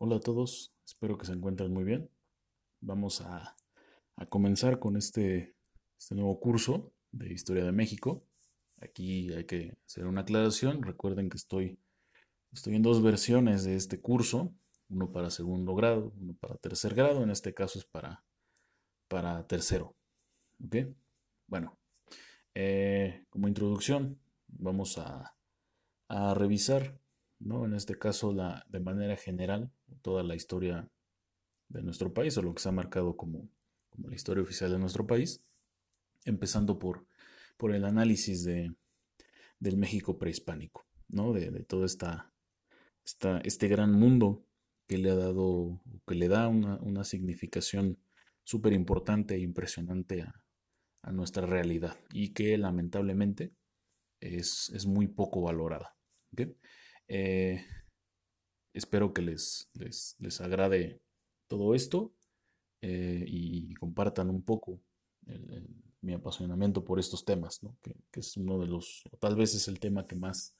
Hola a todos, espero que se encuentren muy bien. Vamos a, comenzar con este, este, nuevo curso de Historia de México. Aquí hay que hacer una aclaración. Recuerden que estoy, en dos versiones de este curso, uno para segundo grado, uno para tercer grado. En este caso es para, para tercero. ¿Ok? Bueno, eh, como introducción, vamos a, a revisar ¿no? En este caso, la, de manera general, toda la historia de nuestro país, o lo que se ha marcado como, la historia oficial de nuestro país, empezando por, por el análisis de, del México prehispánico, ¿no? De, todo esta, este gran mundo que le ha dado, que le da una, significación súper importante e impresionante a, nuestra realidad y que lamentablemente es, es muy poco valorada. Eh, espero que les, les, agrade todo esto eh, y compartan un poco mi apasionamiento por estos temas, que, es uno de los, tal vez es el tema que más,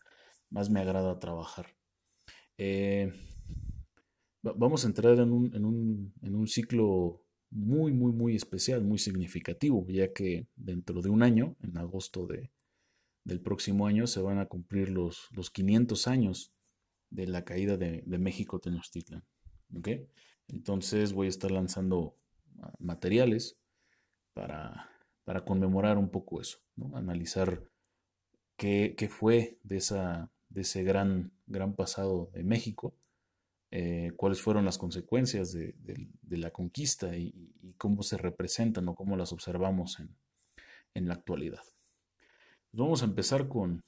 más me agrada trabajar. Eh, vamos a entrar en un, en, un, en un, ciclo muy, muy, muy especial, muy significativo, ya que dentro de un año, en agosto de, del próximo año se van a cumplir los, los 500 años de la caída de, México Tenochtitlan. Entonces voy a estar lanzando ah, materiales para, para conmemorar un poco eso, analizar qué, fue de, esa, de ese gran, gran pasado de México, eh, cuáles fueron las consecuencias de, la conquista y, cómo se representan o cómo las observamos en, en la actualidad. Vamos a empezar con,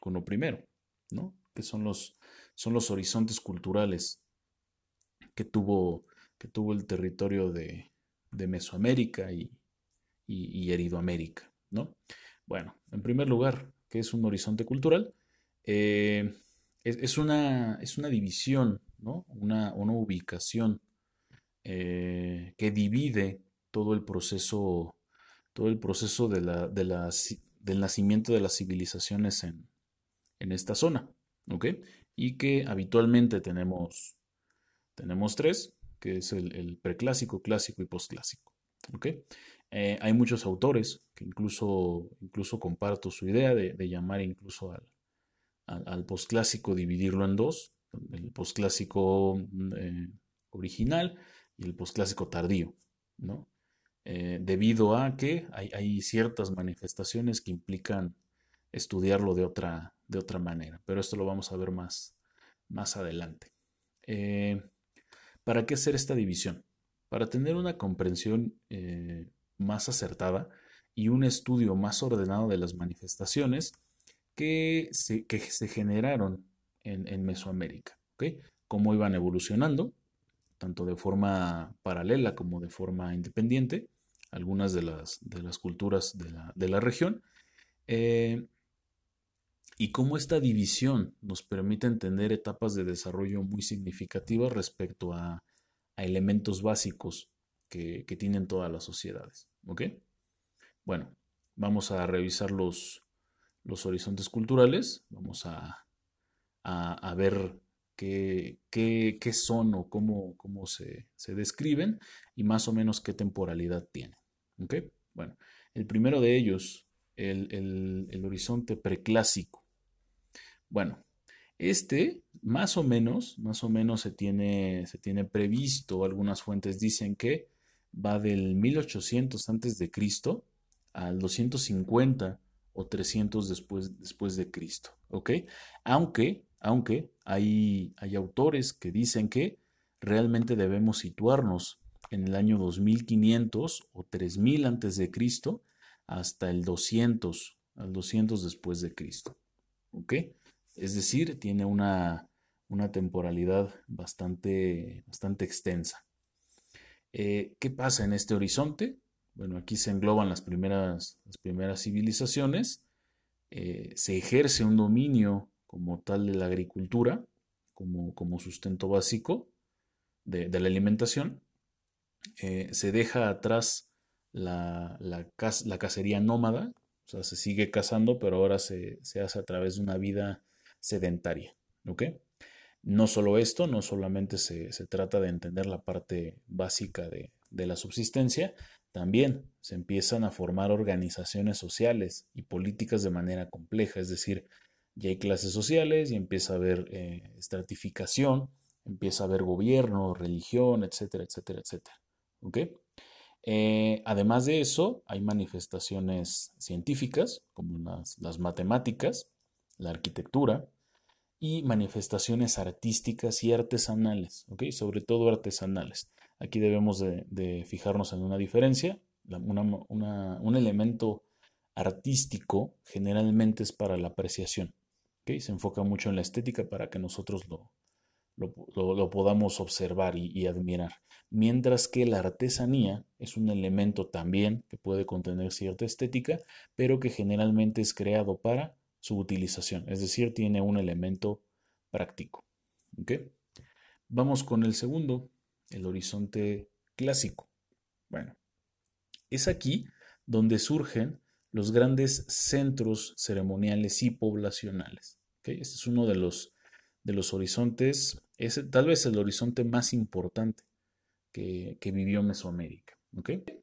con lo primero, ¿no? Que son los, son los horizontes culturales que tuvo, que tuvo el territorio de, de Mesoamérica y, y, Eridoamérica, ¿no? Bueno, en primer lugar, ¿qué es un horizonte cultural? Eh, es, una, es, una, división, ¿no? Una, una ubicación eh, que divide todo el proceso, todo el proceso de la, de la, del nacimiento de las civilizaciones en, esta zona, ¿ok? Y que habitualmente tenemos, tenemos tres, que es el, preclásico, clásico y postclásico, ¿ok? Eh, hay muchos autores que incluso, incluso comparto su idea de, llamar incluso al, al, postclásico, dividirlo en dos, el postclásico eh, original y el postclásico tardío, ¿no? Eh, debido a que hay, ciertas manifestaciones que implican estudiarlo de otra, de otra manera, pero esto lo vamos a ver más, más adelante. Eh, ¿Para qué hacer esta división? Para tener una comprensión eh, más acertada y un estudio más ordenado de las manifestaciones que se, que se generaron en, Mesoamérica. Cómo iban evolucionando, tanto de forma paralela como de forma independiente, algunas de las, de las culturas de la, región, eh, y cómo esta división nos permite entender etapas de desarrollo muy significativas respecto a, elementos básicos que, tienen todas las sociedades. ¿Ok? Bueno, vamos a revisar los, los horizontes culturales, vamos a, a, ver qué, qué, son o cómo, cómo se, se, describen y más o menos qué temporalidad tienen. Bueno, el primero de ellos, el, horizonte preclásico. Bueno, este, más o menos, más o menos se tiene, se tiene previsto, algunas fuentes dicen que va del 1800 antes de Cristo al 250 o 300 después, después de Cristo, ¿ok? Aunque, aunque hay, hay autores que dicen que realmente debemos situarnos en el año 2500 o 3000 antes de Cristo hasta el 200, al 200 después de Cristo. ¿Ok? Es decir, tiene una, una temporalidad bastante, bastante extensa. Eh, ¿Qué pasa en este horizonte? Bueno, aquí se engloban las primeras, primeras civilizaciones, eh, se ejerce un dominio como tal de la agricultura, como, como sustento básico de la alimentación, eh, se deja atrás la, la, cacería nómada, o sea, se sigue cazando, pero ahora se, hace a través de una vida sedentaria. No solo esto, no solamente se, trata de entender la parte básica de, de la subsistencia, también se empiezan a formar organizaciones sociales y políticas de manera compleja, es decir, ya hay clases sociales y empieza a haber eh, estratificación, empieza a haber gobierno, religión, etcétera, etcétera, etcétera. ¿Ok? Eh, además de eso, hay manifestaciones científicas, como las, matemáticas, la arquitectura, y manifestaciones artísticas y artesanales, ¿ok? Sobre todo artesanales. Aquí debemos de, fijarnos en una diferencia. un elemento artístico generalmente es para la apreciación. Se enfoca mucho en la estética para que nosotros lo, lo, podamos observar y, admirar. Mientras que la artesanía es un elemento también que puede contener cierta estética, pero que generalmente es creado para su utilización, es decir, tiene un elemento práctico. Vamos con el segundo, el horizonte clásico. Bueno, es aquí donde surgen los grandes centros ceremoniales y poblacionales. Este es uno de los, de los horizontes, es tal vez el horizonte más importante que, vivió Mesoamérica.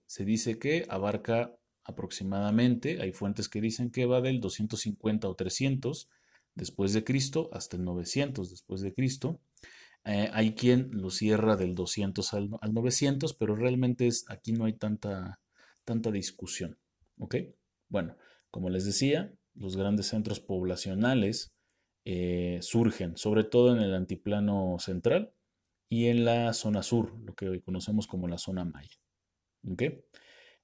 Se dice que abarca aproximadamente, hay fuentes que dicen que va del 250 o 300 después de Cristo hasta el 900 después de Cristo. Eh, hay quien lo cierra del 200 al, 900, pero realmente es, aquí no hay tanta, tanta discusión. Bueno, como les decía, los grandes centros poblacionales eh, surgen, sobre todo en el antiplano central y en la zona sur, lo que hoy conocemos como la zona maya.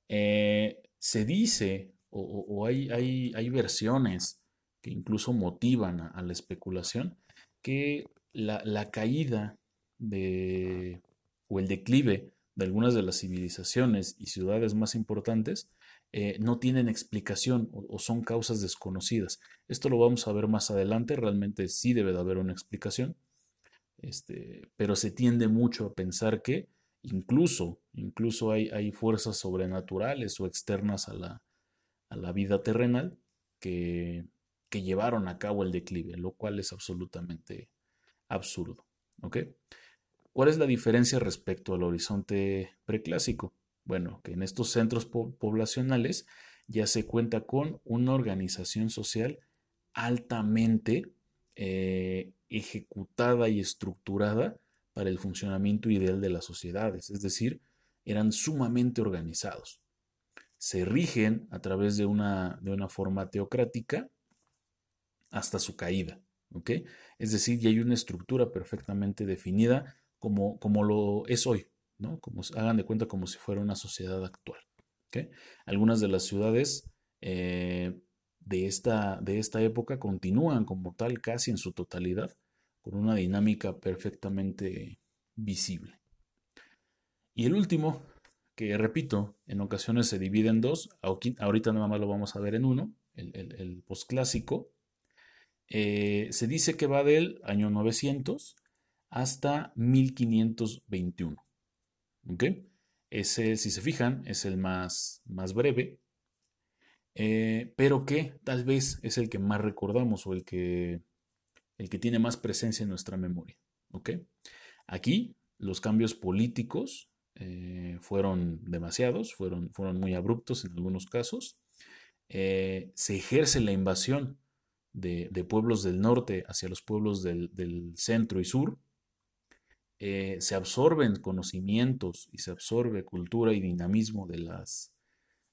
Eh, se dice, o, hay, hay, versiones que incluso motivan a la especulación, que la, caída de, o el declive de algunas de las civilizaciones y ciudades más importantes eh, no tienen explicación o, son causas desconocidas. Esto lo vamos a ver más adelante, realmente sí debe de haber una explicación, este, pero se tiende mucho a pensar que incluso, incluso hay, hay fuerzas sobrenaturales o externas a la, a la vida terrenal que, que llevaron a cabo el declive, lo cual es absolutamente absurdo. ¿Cuál es la diferencia respecto al horizonte preclásico? Bueno, que en estos centros poblacionales ya se cuenta con una organización social altamente eh, ejecutada y estructurada para el funcionamiento ideal de las sociedades, es decir, eran sumamente organizados. Se rigen a través de una, de una forma teocrática hasta su caída. Es decir, ya hay una estructura perfectamente definida como, como lo es hoy, hagan de cuenta como si fuera una sociedad actual, Algunas de las ciudades eh, de, esta, de esta época continúan como tal casi en su totalidad, con una dinámica perfectamente visible. Y el último, que repito, en ocasiones se divide en dos, ahorita nada más lo vamos a ver en uno, el, el, el posclásico, eh, se dice que va del año 900 hasta 1521. ¿Ok? Ese, si se fijan, es el más, más breve, eh, pero que tal vez es el que más recordamos o el que, el que tiene más presencia en nuestra memoria. ¿Ok? Aquí los cambios políticos eh, fueron demasiados, fueron, fueron muy abruptos en algunos casos. se ejerce la invasión de, pueblos del norte hacia los pueblos del, centro y sur, eh, se absorben conocimientos y se absorbe cultura y dinamismo de las,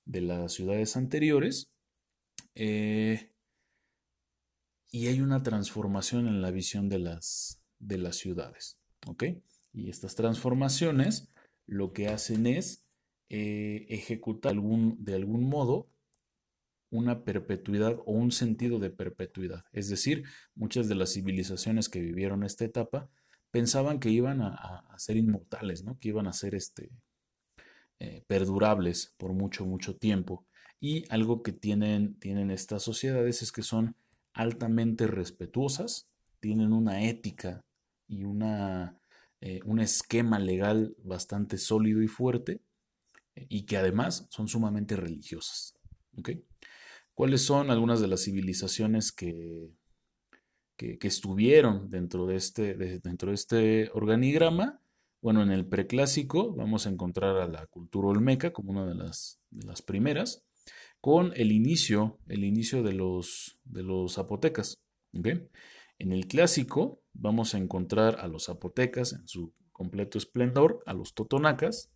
de las ciudades anteriores, eh, y hay una transformación en la visión de las, de las ciudades. Y estas transformaciones lo que hacen es eh, ejecutar algún, de algún modo una perpetuidad o un sentido de perpetuidad. Es decir, muchas de las civilizaciones que vivieron esta etapa pensaban que iban a, ser inmortales, ¿no? que iban a ser este, eh, perdurables por mucho, mucho tiempo. Y algo que tienen, tienen estas sociedades es que son altamente respetuosas, tienen una ética y una, eh, un esquema legal bastante sólido y fuerte, eh, y que además son sumamente religiosas. ¿okay? ¿Cuáles son algunas de las civilizaciones que, que, estuvieron dentro de, este, dentro de este organigrama. Bueno, en el preclásico vamos a encontrar a la cultura olmeca como una de las, las primeras, con el inicio, el inicio de los, de los zapotecas. En el clásico vamos a encontrar a los zapotecas en su completo esplendor, a los totonacas,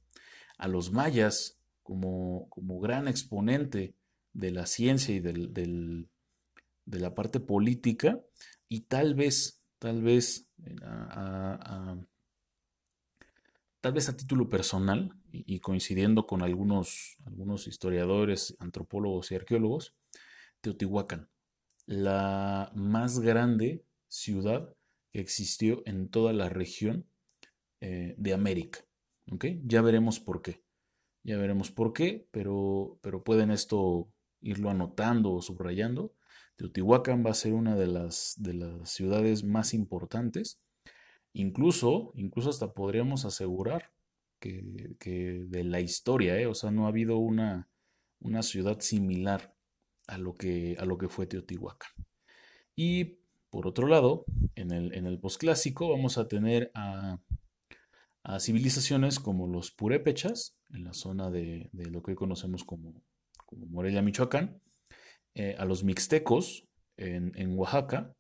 a los mayas como, como gran exponente de la ciencia y del, de la parte política, y tal vez, tal vez, eh, tal vez a título personal, y, coincidiendo con algunos, algunos historiadores, antropólogos y arqueólogos, Teotihuacán, la más grande ciudad que existió en toda la región eh, de América. Ya veremos por qué. Ya veremos por qué, pero, pero pueden esto irlo anotando o subrayando. Teotihuacán va a ser una de las, de las ciudades más importantes. Incluso, incluso hasta podríamos asegurar que, de la historia, ¿eh? o sea, no ha habido una, una ciudad similar a lo que, a lo que fue Teotihuacán. Y por otro lado, en el, en el posclásico vamos a tener a, civilizaciones como los purépechas, en la zona de, lo que hoy conocemos como, como Morelia, Michoacán, eh, a los mixtecos en, Oaxaca,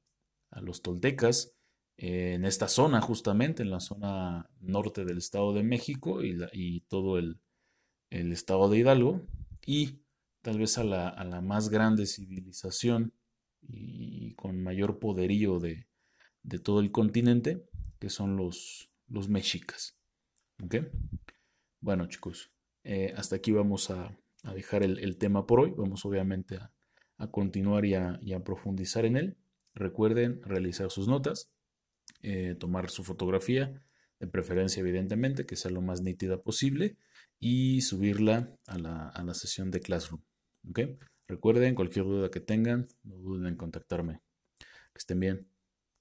a los toltecas en esta zona justamente, en la zona norte del Estado de México y, todo el, Estado de Hidalgo, y tal vez a la, más grande civilización y con mayor poderío de, todo el continente, que son los, los mexicas. Bueno chicos, eh, hasta aquí vamos a, dejar el, tema por hoy. Vamos obviamente a, a continuar y a, profundizar en él. Recuerden realizar sus notas, eh, tomar su fotografía, de preferencia evidentemente que sea lo más nítida posible y subirla a la, sesión de Classroom. Recuerden, cualquier duda que tengan, no duden en contactarme. Que estén bien.